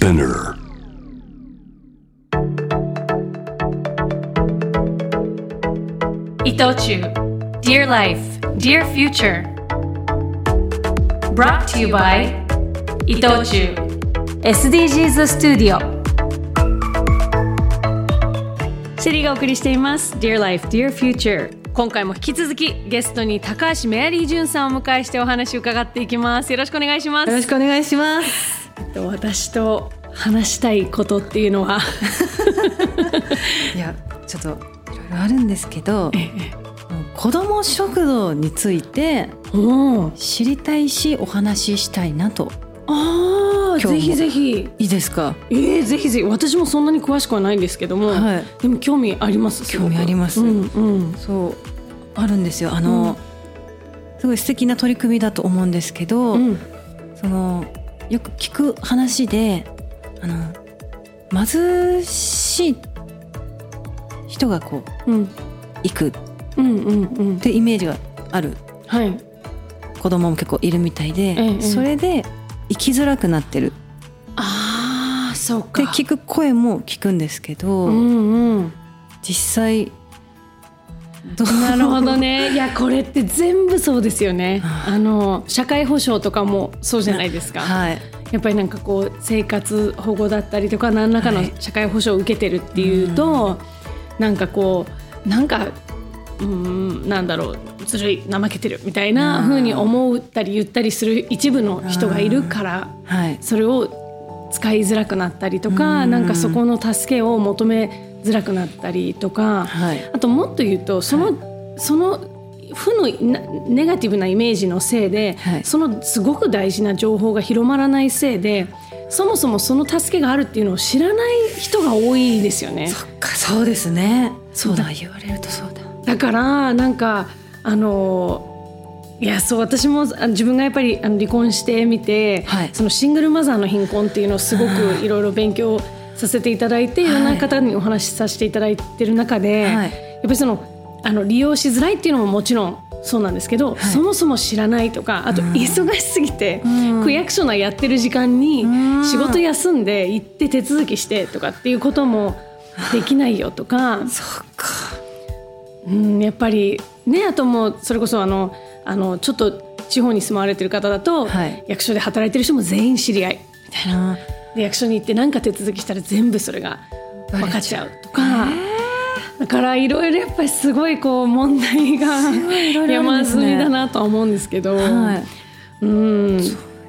Spinner. 伊藤忠 Dear Life, Dear Future. Brought to you by 伊藤忠 SDGs スタジオシェリーがお送りしています。Dear Life, Dear Future. 今回も引き続きゲストに高橋メアリージュンさんをお迎えしてお話を伺っていきます。よろしくお願いします。よろしくお願いします。えっと私と話したいことっていうのは。いや、ちょっといろいろあるんですけど、子ども食堂について知りたいしお話ししたいなと。あー今日も。ぜひぜひ。いいですか？えー、ぜひぜひ。私もそんなに詳しくはないんですけども、はい。でも興味あります興味あります。うんうん。そうあるんですよ。あの、すごい素敵な取り組みだと思うんですけど、うん。そのよく聞く話で、あの貧しい人がこううん。行く。ってイメージがある。はい。子供も結構いるみたいで、ええそれで生きづらくなってる。ああそうか。って聞く声も聞くんですけど、うんうん。実際どう？なるほどね。いやこれって全部そうですよね。あの社会保障とかもそうじゃないですか、はいやっぱりなんかこう生活保護だったりとか何らかのはい。社会保障を受けてるっていうと、なんかこうなんかうーんなんだろうずるい怠けてるみたいな風に思ったり言ったりする一部の人がいるからはい。それを使いづらくなったりとかなんかそこの助けを求めづらくなったりとかはい。あともっと言うとその、その負のなネガティブなイメージのせいで、はい。そのすごく大事な情報が広まらないせいでそもそもその助けがあるっていうのを知らない人が多いですよね。そっかそうですね。そうだだ言われるとそうだ。だからなんかあのいやそう私もあ自分がやっぱりあの離婚してみて、はい。そのシングルマザーの貧困っていうのをすごくいろいろ勉強させていただいて、い、ろんな方にお話しさせていただいてる中で、はい。やっぱりそのあの利用しづらいっていうのももちろんそうなんですけど、そもそも知らないとかあと忙しすぎて、区役所のやってる時間にん。仕事休んで行って手続きしてとかっていうこともできないよとか。そっか。うん、やっぱりねあともうそれこそあのあのちょっと地方に住まわれてる方だと、はい。役所で働いてる人も全員知り合い。みたいな。あで役所に行って何か手続きしたら全部それが分かっちゃうとか。だからいろいろやっぱりすごいこう問題が山積みだなとは思うんですけど、はい。うん。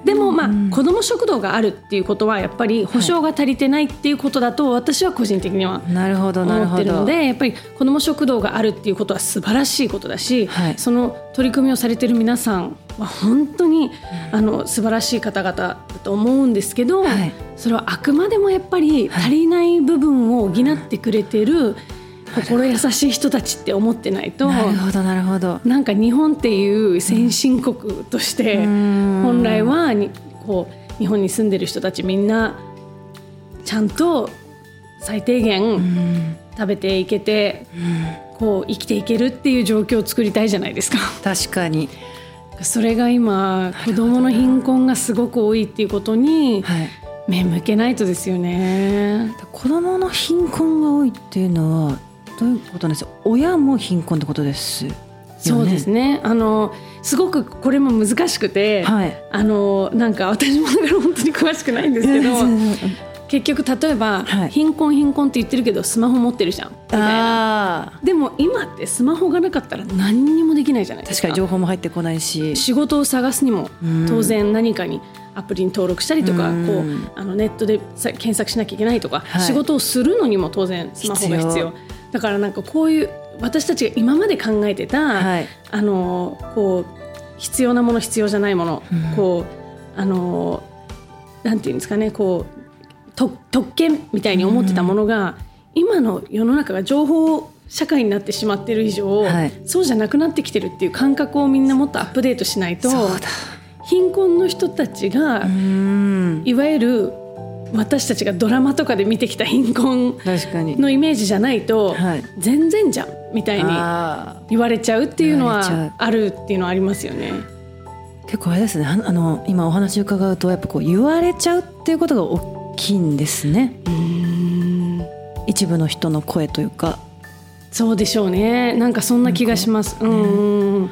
でもまあ、子ども食堂があるっていうことはやっぱり保障が足りてないっていうことだと私は個人的にはなるほどなる思ってるのほどでやっぱり子ども食堂があるっていうことは素晴らしいことだし、はい。その取り組みをされてる皆さんは本当に、あの素晴らしい方々だと思うんですけど、はい。それはあくまでもやっぱり足りない部分を補ってくれてる心優しい人たちって思ってないと。なるほどなるほど。なんか日本っていう先進国としてん。本来はにこう日本に住んでる人たちみんなちゃんと最低限食べていけてこう生きていけるっていう状況を作りたいじゃないですか。確かに。それが今子ど。もの貧困がすごく多いっていうことにはい。目向けないとですよね。子供の貧困が多いっていうのはどういうことなんです？か親も貧困ってことですよね。そうですね。あのすごくこれも難しくて、はい。あのなんか私もだから本当に詳しくないんですけど結局例えば、はい。貧困貧困って言ってるけどスマホ持ってるじゃん。みたいな。あでも今ってスマホがなかったら何にもできないじゃないーですか。確かに情報も入ってこないし。仕事を探すにもうん。当然何かにアプリに登録したりとか、うん。こうあのネットでさ検索しなきゃいけないとか、はい。仕事をするのにも当然スマホが必要だからなんかこういう私たちが今まで考えてた、はい。あのこう必要なもの必要じゃないもの、うん。こうあのなんていうんですかねこうと特権みたいに思ってたものが、今の世の中が情報社会になってしまっている以上、はい。そうじゃなくなってきてるっていう感覚をみんなもっとアップデートしないと貧困の人たちが、うん。いわゆる私たちがドラマとかで見てきた貧困のイメージじゃないと、はい。全然じゃんみたいにあ言われちゃうっていうのはあるっていうのはありますよね。ー結構あれですね。あの今お話伺うとやっぱこう言われちゃうっていうことが大きいんですね。一部の人の声というか。そうでしょうね。なんかそんな気がします。うんうん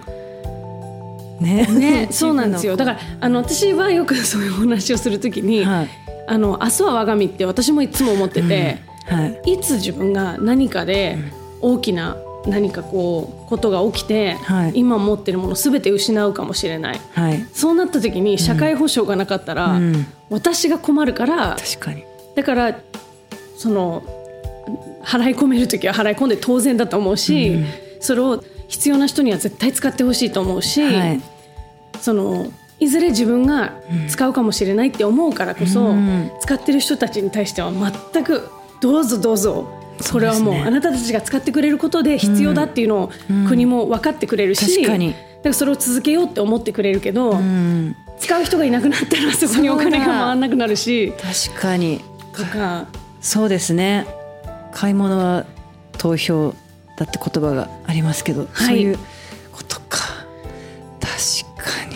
ね。ね そうなんですよ。だからあの私はよくそういうお話をするときに、はいあの明日は我が身って私もいつも思ってて、はい。いつ自分が何かで大きな何かこうことが起きて、はい。今持ってるもの全て失うかもしれない。はい。そうなった時に社会保障がなかったら、うん。私が困るから確かに。だからその払い込める時は払い込んで当然だと思うし、それを必要な人には絶対使ってほしいと思うし、はい。そのいずれ自分が使うかもしれないって思うからこそ、うん。使ってる人たちに対しては全くどうぞどうぞ。これはもうあなたたちが使ってくれることで必要だっていうのを国も分かってくれるし、確かに。だからそれを続けようって思ってくれるけど、うん。使う人がいなくなったらそこにお金が回らなくなるし確かに。とか。そうですね。買い物は投票だって言葉がありますけど、はい。そういう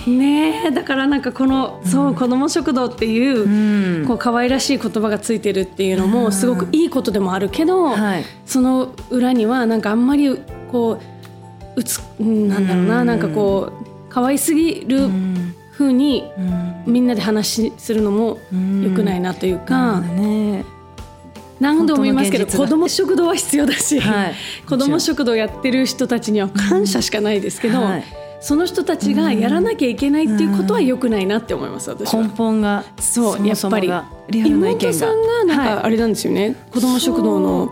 ね。えだからなんかこの、そう子ども食堂っていう、うん。こう可愛らしい言葉がついてるっていうのもすごくいいことでもあるけど、はい。その裏にはなんかあんまりこううつうんなんだろうな、うん。なんかこう可愛すぎるうん。風にうん。みんなで話するのも良くないなというか、ね。何度も言いますけど子ども食堂は必要だし、はい。子ども食堂やってる人たちには感謝しかないですけど、はいその人たちがやらなきゃいけないっていうことは良くないなって思います私は。根。本がそうやっぱリアルな意見が。妹さんがなんはい。かあれなんですよね、子ども食堂の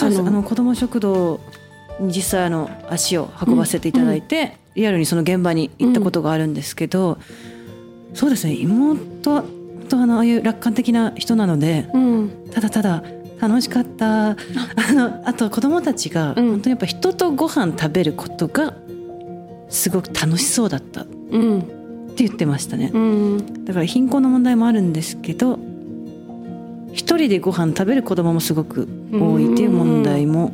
ああのの子ども食堂に実際あの足を運ばせていただいて、リアルにその現場に行ったことがあるんですけど、そうですね。妹は本当あのああいう楽観的な人なのでうん。ただただ楽しかった。あのあと子どもたちがうん。本当にやっぱ人とご飯食べることがすごく楽しそうだった。ってうん言ってましたね。うん。だから貧困の問題もあるんですけど一人でご飯食べる子供もすごく多いっていう問題も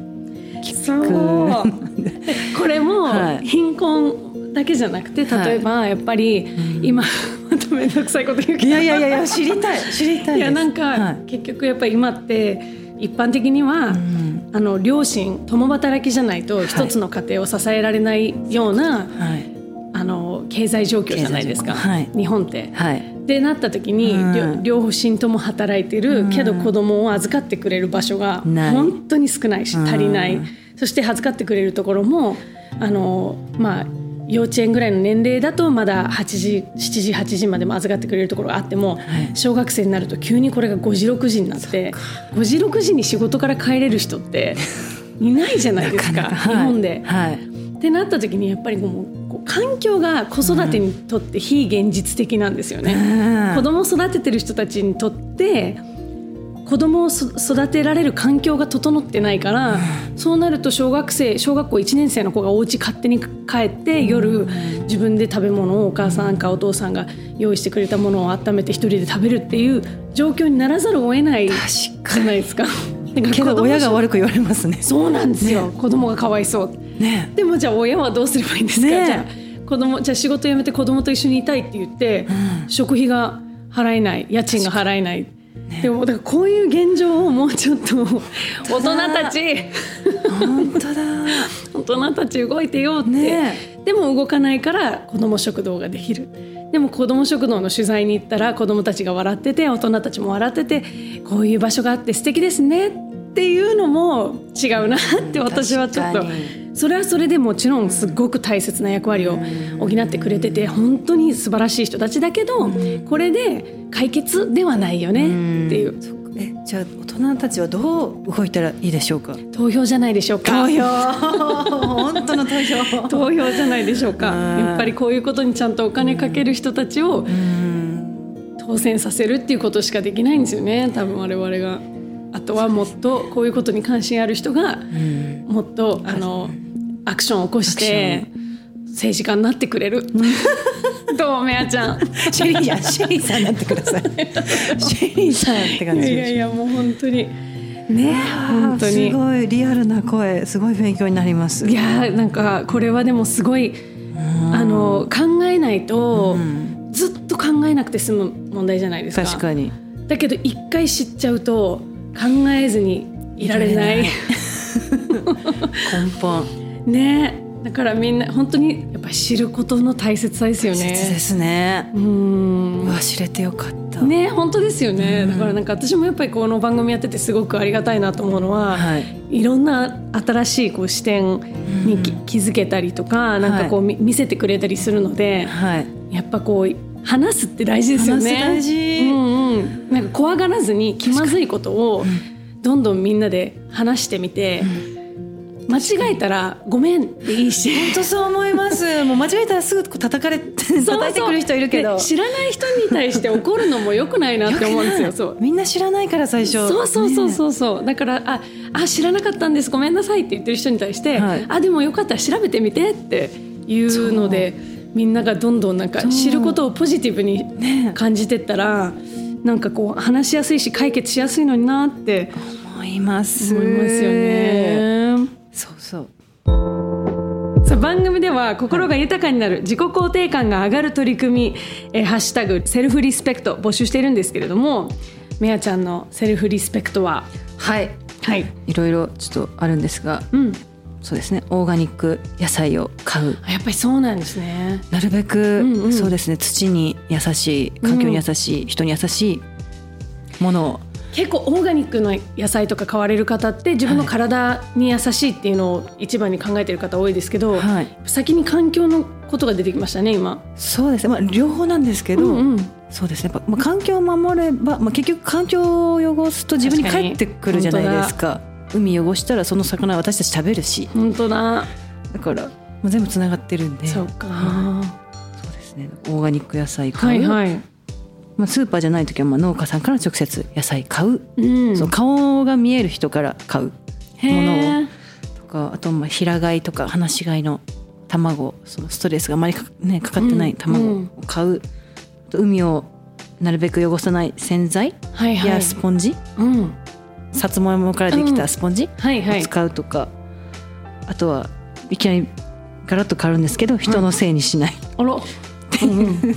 そう。これもはい。貧困だけじゃなくて例えばやっぱり今また面倒くさいこと言うけど。いやいやいや知りたい知りたいいやなんか、はい。結局やっぱり今って一般的には、うん。あの両親共働きじゃないと一つの家庭を支えられないような、はい。あの経済状況じゃないですか、はい。日本って。はい。ってなった時に、うん。両両親とも働いてる、うん。けど子供を預かってくれる場所が本当に少ないしうん。足りない、そして預かってくれるところもあのまあ幼稚園ぐらいの年齢だとまだ8時7時8時までも預かってくれるところがあっても、はい。小学生になると急にこれが5時6時になって5時6時に仕事から帰れる人っていないじゃないですかなかなか。日本で。はい。ってなった時にやっぱりもう環境が子育てにとって非現実的なんですよね。うん。子供を育ててる人たちにとって子供をそ育てられる環境が整ってないから、そうなると小学生小学校1年生の子がお家勝手に帰って夜自分で食べ物をお母さんかお父さんが用意してくれたものを温めて一人で食べるっていう状況にならざるを得ないじ確ゃないですか。けど親が悪く言われますね。そうなんですよ、子供がかわいそう。ね。でもじゃあ親はどうすればいいんですか、ね。えじゃあ子供じゃあ仕事辞めて子供と一緒にいたいって言って、うん。食費が払えない家賃が払えない、でもだからこういう現状をもうちょっと 大人たち。本当だ。大人たち動いてよって、ね。でも動かないから子ども食堂ができる。でも子ども食堂の取材に行ったら子どもたちが笑ってて大人たちも笑っててこういう場所があって素敵ですねっていうのも違うなって私はちょっとそれはそれでもちろんすごく大切な役割を補ってくれてて本当に素晴らしい人たちだけどこれで解決ではないよねっていう。えじゃあ大人たちはどう動いたらいいでしょうか？投票じゃないでしょうか。投票。本当の投票。投票じゃないでしょうか。うん。やっぱりこういうことにちゃんとお金かける人たちをうん。当選させるっていうことしかできないんですよね多分我々が。あとはもっとこういうことに関心ある人がうん。もっとあのアクションを起こして政治家になってくれる。どうめあちゃん。シェリーやシェリーさんになってください。シェリーさんって感いじやいやいやもう本当に。ね本当に。すごいリアルな声すごい勉強になります。いやーなんかこれはでもすごいあの考えないとうん。ずっと考えなくて済む問題じゃないですか。確かに。だけど一回知っちゃうと考えずにいられない。根本。ね。だからみんな本当にやっぱり知ることの大切さですよね。切ですね。うん。忘れてよかった。ね本当ですよね、だからなんか私もやっぱりこの番組やっててすごくありがたいなと思うのは、はい。い、ろんな新しいこう視点にき、気づけたりとかなんかこう、み見せてくれたりするのではい。やっぱこう話すって大事ですよね。話す大事。うんうん、なんか怖がらずに気まずいことをどんどんみんなで話してみて、間違えたらごめんでいいし。本当そう思います。もう間違えたらすぐ叩かれ叩いてくる人いるけど。で知らない人に対して怒るのも良くないなって思うんですよ。そう。みんな知らないから最初。そうそうそうねそうそう、だからああ知らなかったんです。ごめんなさいって言ってる人に対して、はい。あでもよかったら調べてみてっていうのでみんながどんどんなんか知ることをポジティブにね。感じてったらなんかこう話しやすいし解決しやすいのになって思います。思いますよね。そうそう。番組では心が豊かになる自己肯定感が上がる取り組み「えーハッシュタグセルフリスペクト」募集しているんですけれどもめやちゃんのセルフリスペクトは？はい。はい、いろいろちょっとあるんですがうん、そうですね。オーガニック野菜を買う。あやっぱりそうなんですね。なるべく、うんうん。そうですね。土に優しい環境に優しい、人に優しいものを。結構オーガニックの野菜とか買われる方って自分の体に優しいっていうのを一番に考えてる方多いですけど、はい。先に環境のことが出てきましたね今。そうですね、まあ、両方なんですけど、うんうん。そうですね。やっぱ、まあ、環境を守れば、まあ、結局環境を汚すと自分に。返ってくるじゃないですか海汚したらその魚は私たち食べるし本当だ。だからもう全部つながってるんでそうか。そうですねオーガニック野菜買う、はいはい。まあ、スーパーじゃない時はまあ農家さんから直接野菜買う、うん。その顔が見える人から買うへものーとかあとまあ平飼いとか放し飼いの卵そのストレスがあまりか,、ね、かかってない卵を買う、あと海をなるべく汚さない洗剤はいはい。やスポンジ、うん。さつまいもからできたスポンジをはいはい。使うとか、あとはいきなりガラッと変わるんですけど人のせいにしない、あら。うんうん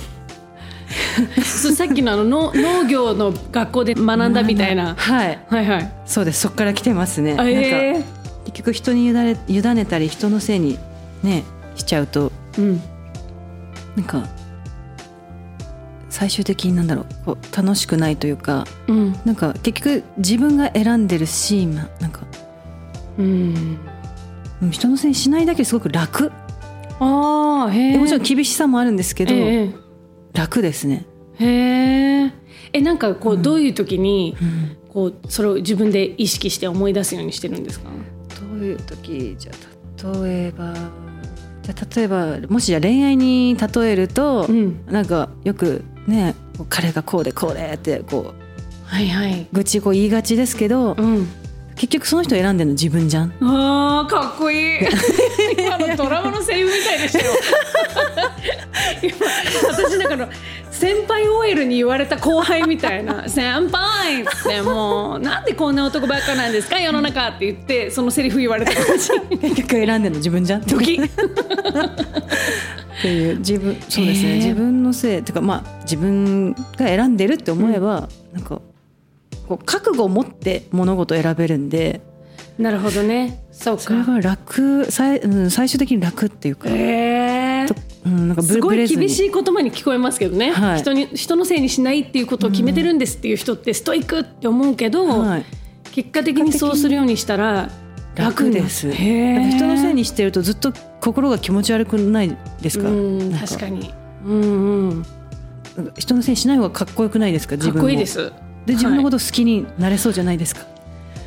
さっきのあの農農業の学校で学んだみたいな。はいはいはい。そうですそこから来てますね、あなんえか結局人に委ね委ねたり人のせいにねしちゃうとーうん。なんか最終的になんだろうこう楽しくないというかうん。なんか結局自分が選んでるしまなんかうん。うん人のせいにしないだけですごく楽ああ、へもちろん厳しさもあるんですけど、ええ楽ですね、へえ。え、なんかこう、どういう時に、うんこう、それを自分で意識して思い出すようにしてるんですか？どういう時？じゃあ例えばじゃあ例えばもしじゃあ恋愛に例えると、うん。なんかよくね彼がこうでこうでってこはいはい。う愚痴こう言いがちですけど、うん。結局その人選んでるの自分じゃんああ、かっこいい。今のドラマのセリフみたいでしたよ。今、私なんかの。先輩 OL に言われた後輩みたいな「先輩!」ってもう「なんでこんな男ばっかなんですか世の中」って言ってそのセリフ言われた感じ。結局選んでるの自分じゃんドキッっていう。自分そうですね、へー。自分のせい。っていうかまあ自分が選んでるって思えば、なんかこう覚悟を持って物事を選べるんで。なるほどね。そうか。それは楽最,、うん、最終的に楽っていうか、えとうん、なんかブすごい厳しい言葉に聞こえますけどね、はい。人に人のせいにしないっていうことを決めてるんですっていう人ってストイックって思うけど、はい、結果的にそうするようにしたら楽です。人のせいにしてるとずっと心が気持ち悪くないですか？確かに。うんうん。人のせいにしない方がかっこよくないですか？かっ自分もこいいです。で自分のこはいと好きになれそうじゃないですか、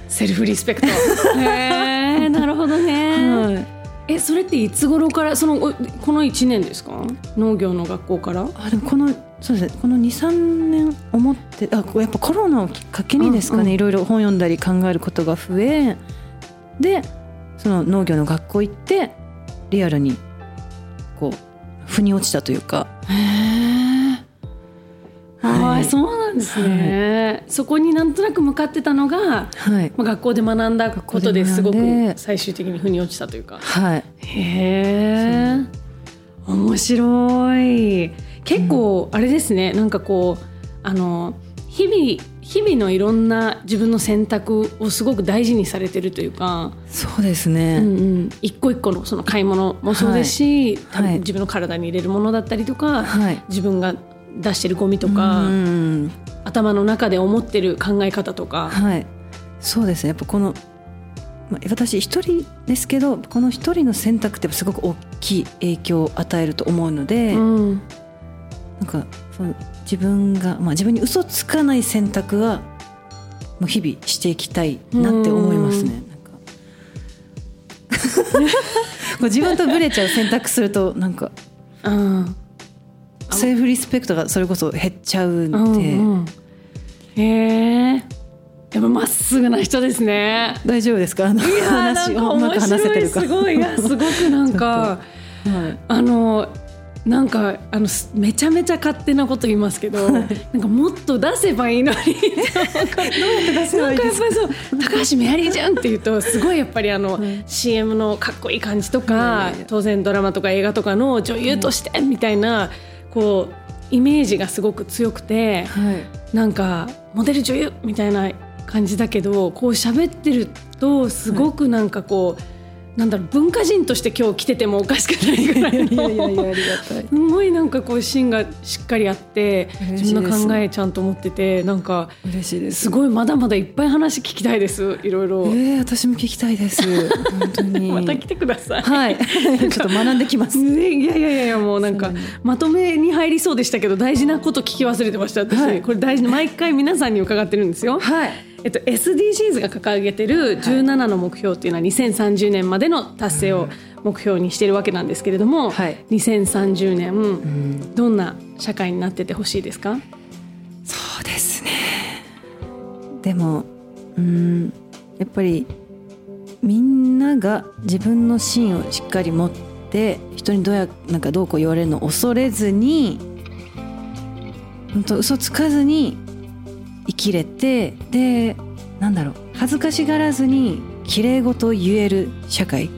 セルフリスペクト。へえ なるほどね、はいえそれっていつ頃からそのおこの1年ですか？農業の学校から？あでもこのそうですね。この23年思ってあやっぱコロナをきっかけにですかね、うんうん。いろいろ本読んだり考えることが増えでその農業の学校行ってリアルにこう腑に落ちたというか。へえはい。そうなんですね、そこになんとなく向かってたのが、はい。まあ、学校で学んだことですごく最終的に腑に落ちたというか。はい。へえ面白い。結構あれですね。なんかこうあの日々日々のいろんな自分の選択をすごく大事にされてるというか、そうですね、うんうん、一個一個のその買い物もそうですし、はい。自分の体に入れるものだったりとか、はい。自分が出してるゴミとか、うん。頭の中で思ってる考え方とか、はい。そうですね。やっぱこのまあ私一人ですけどこの一人の選択ってすごく大きい影響を与えると思うので、うん。なんかその自分が、まあ、自分に嘘つかない選択はもう日々していきたいなって思いますね。なんか。こう自分とブレちゃう選択するとなんかうんセルフリスペクトがそれこそ減っちゃうんで、うんうんへえやっぱまっすぐな人ですね。大丈夫ですか？あの話かをうまく面話せてるか？すごい。すごくなんかはい。あのなんかあのすめちゃめちゃ勝手なこと言いますけど、なんかもっと出せばいいのに。ないんかやっぱりそう高橋メアリーじゃんって言うとすごいやっぱりあの、CM のかっこいい感じとか、当然ドラマとか映画とかの女優としてみたいな、こうイメージがすごく強くてはい。なんかモデル女優みたいな感じだけどこう喋ってるとすごくなんかこう、なんだろう文化人として今日来ててもおかしくないぐらいのいやいやいやありがたい。すごいなんかこう芯がしっかりあって自分の考えちゃんと持っててなんか嬉しいです。すごいまだまだいっぱい話聞きたいですいろいろ、えー、私も聞きたいです。本当に。また来てください。はい。ちょっと学んできます。ね、いやいやいやもうなんかまとめに入りそうでしたけど大事なこと聞き忘れてました私、はいこれ大事な毎回皆さんに伺ってるんですよ。はい。えっと、SDGs が掲げてる17の目標っていうのは2030年までの達成を目標にしているわけなんですけれども、はい2030年、うん。どんな社会になっててほしいですか？そうですね。でも、うん、やっぱりみんなが自分の芯をしっかり持って人にどうやなんかどうこう言われるのを恐れずに、本当嘘つかずに生きれてでなんだろう恥ずかしがらずに綺麗事を言える社会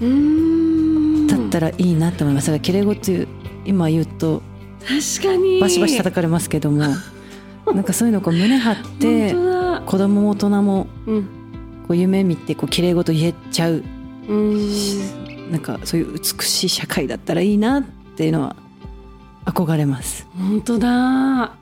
うん。だったらいいなと思います。だから綺麗事今言うと確かに。バシバシ叩かれますけども なんかそういうのをこう胸張って子供も大人もうん。こう夢見てこう綺麗事言えちゃううん。なんかそういう美しい社会だったらいいなっていうのは憧れます。本当だ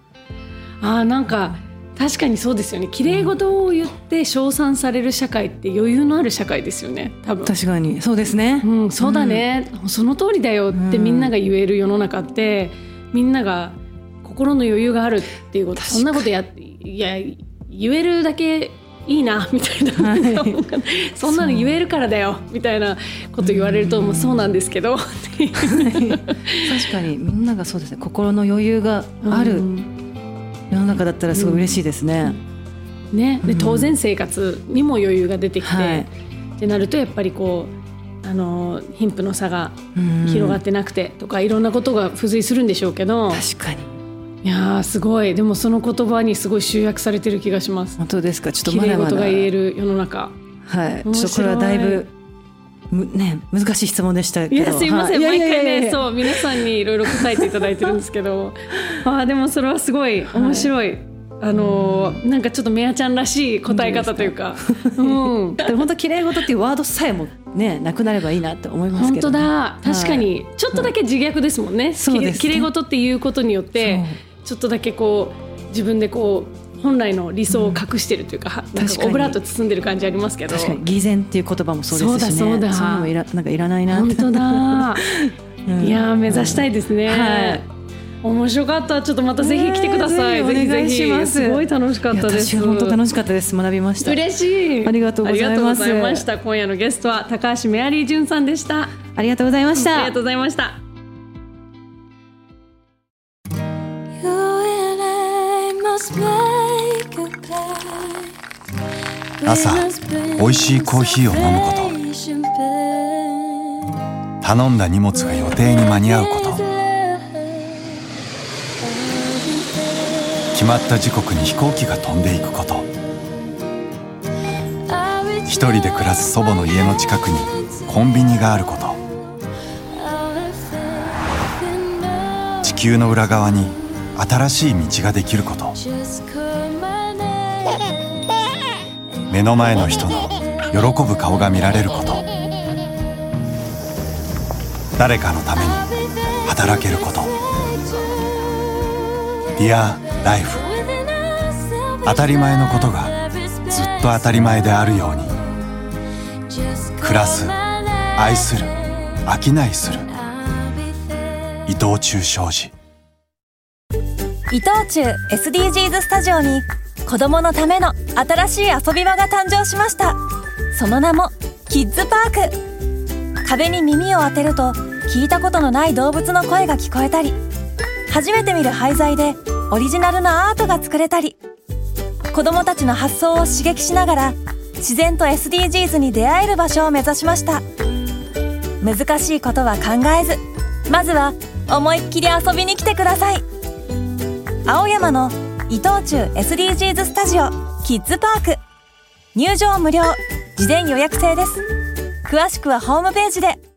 あーなんか確かにそうですよね。綺麗事を言って称賛される社会って余裕のある社会ですよね。多分。確かに。そうですね。うん、そうだね、その通りだよってみんなが言える世の中って、みんなが心の余裕があるっていうこと。そんなことやいや言えるだけいいな みたいな、はい。そんなの言えるからだよみたいなこと言われると、もうそうなんですけど。確かに。みんながそうですね。心の余裕がある。うん世の中だったらすごい嬉しいですね。ね、でうん。当然生活にも余裕が出てきて、はい。ってなるとやっぱりこうあの貧富の差がうん。広がってなくてとか、いろんなことが付随するんでしょうけど確かに。いやーすごい。でもその言葉にすごい集約されてる気がします。本当ですか？ちょっと綺麗まだ。まだ事が言える世の中。はい。ちょっとこれはだいぶむね難しい質問でしたけど。いやすいません、はい。毎回ねそう皆さんにいろいろ答えていただいてるんですけど。あーでもそれはすごい面白い、あのーなんかちょっとメアちゃんらしい答え方というか。うん。でも本当綺麗事っていうワードさえもねなくなればいいなって思います本当けど、ね、だ。確かにちょっとだけ自虐ですもんね、そうですね。きれい事っていうことによってちょっとだけこう自分でこう本来の理想を隠してるというか,は、なん確かオブラート包んでる感じありますけど。確かに偽善っていう言葉もそうですしねそうだ。そうだもいらなんかいらないな本当だ。うん。いやー目指したいですね、はい。面白かった。ちょっとまたぜひ来てください、ねえぜひお願いぜひします。すごい楽しかったです。本当楽しかったです。学びました。嬉しいありがとうございます。ありがとうございました今夜のゲストは高橋メアリー潤さんでした。ありがとうございました。ありがとうございました朝美味しいコーヒーを飲むこと。頼んだ荷物が予定に間に合うこと。決まった時刻に飛行機が飛んでいくこと。一人で暮らす祖母の家の近くにコンビニがあること。地球の裏側に新しい道ができること。目の前の人の喜ぶ顔が見られること。誰かのために働けること。Dear Life 当たり前のことがずっと当たり前であるように。暮らす愛する商いする。伊藤忠商事。伊藤忠 SDGs スタジオに。子供のための新しい遊び場が誕生しました。その名もキッズパーク。壁に耳を当てると聞いたことのない動物の声が聞こえたり初めて見る廃材でオリジナルのアートが作れたり子供たちの発想を刺激しながら自然と SDGs に出会える場所を目指しました。難しいことは考えずまずは思いっきり遊びに来てください。青山の伊藤忠 SDGs スタジオキッズパーク。入場無料。事前予約制です。詳しくはホームページで。